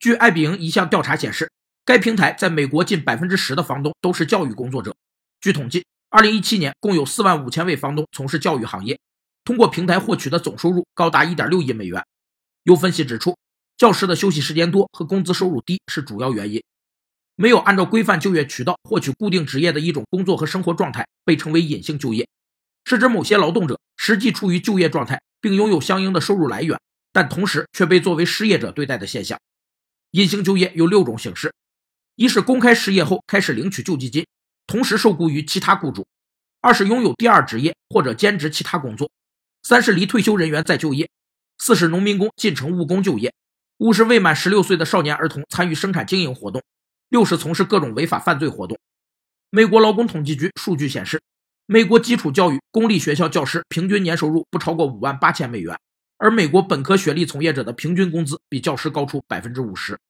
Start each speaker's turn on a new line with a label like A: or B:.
A: 据爱彼迎一项调查显示，该平台在美国近百分之十的房东都是教育工作者。据统计，二零一七年共有四万五千位房东从事教育行业，通过平台获取的总收入高达一点六亿美元。有分析指出，教师的休息时间多和工资收入低是主要原因。没有按照规范就业渠道获取固定职业的一种工作和生活状态，被称为隐性就业，是指某些劳动者实际处于就业状态，并拥有相应的收入来源，但同时却被作为失业者对待的现象。隐性就业有六种形式：一是公开失业后开始领取救济金，同时受雇于其他雇主；二是拥有第二职业或者兼职其他工作；三是离退休人员再就业；四是农民工进城务工就业；五是未满十六岁的少年儿童参与生产经营活动。六是从事各种违法犯罪活动。美国劳工统计局数据显示，美国基础教育公立学校教师平均年收入不超过五万八千美元，而美国本科学历从业者的平均工资比教师高出百分之五十。